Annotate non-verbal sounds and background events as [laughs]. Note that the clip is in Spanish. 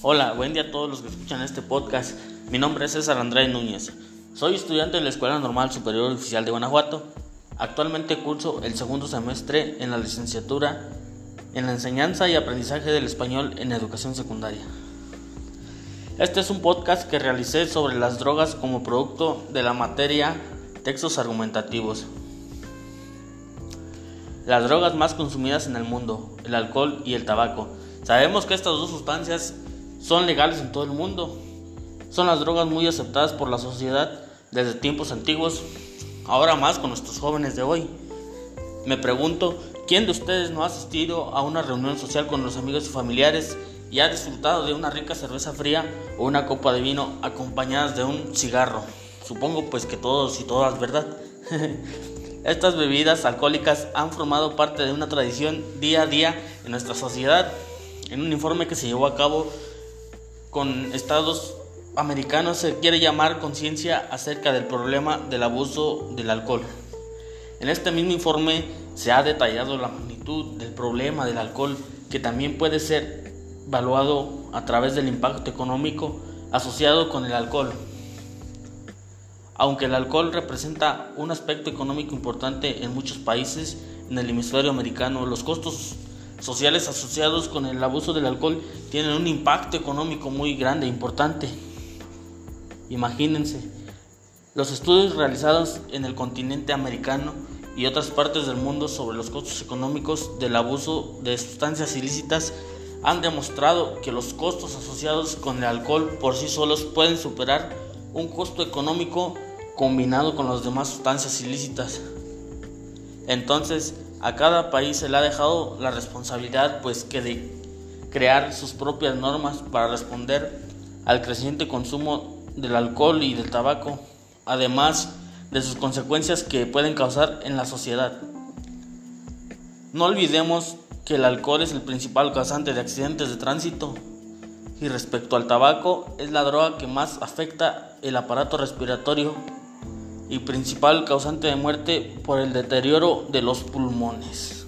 Hola, buen día a todos los que escuchan este podcast. Mi nombre es César Andrés Núñez. Soy estudiante de la Escuela Normal Superior Oficial de Guanajuato. Actualmente curso el segundo semestre en la licenciatura en la enseñanza y aprendizaje del español en educación secundaria. Este es un podcast que realicé sobre las drogas como producto de la materia textos argumentativos. Las drogas más consumidas en el mundo, el alcohol y el tabaco. Sabemos que estas dos sustancias son legales en todo el mundo. Son las drogas muy aceptadas por la sociedad desde tiempos antiguos, ahora más con nuestros jóvenes de hoy. Me pregunto, ¿quién de ustedes no ha asistido a una reunión social con los amigos y familiares y ha disfrutado de una rica cerveza fría o una copa de vino acompañadas de un cigarro? Supongo pues que todos y todas, ¿verdad? [laughs] Estas bebidas alcohólicas han formado parte de una tradición día a día en nuestra sociedad. En un informe que se llevó a cabo con estados americanos se quiere llamar conciencia acerca del problema del abuso del alcohol. En este mismo informe se ha detallado la magnitud del problema del alcohol que también puede ser evaluado a través del impacto económico asociado con el alcohol. Aunque el alcohol representa un aspecto económico importante en muchos países en el hemisferio americano, los costos sociales asociados con el abuso del alcohol tienen un impacto económico muy grande e importante. Imagínense, los estudios realizados en el continente americano y otras partes del mundo sobre los costos económicos del abuso de sustancias ilícitas han demostrado que los costos asociados con el alcohol por sí solos pueden superar un costo económico combinado con las demás sustancias ilícitas. Entonces, a cada país se le ha dejado la responsabilidad pues que de crear sus propias normas para responder al creciente consumo del alcohol y del tabaco, además de sus consecuencias que pueden causar en la sociedad. No olvidemos que el alcohol es el principal causante de accidentes de tránsito y respecto al tabaco es la droga que más afecta el aparato respiratorio y principal causante de muerte por el deterioro de los pulmones.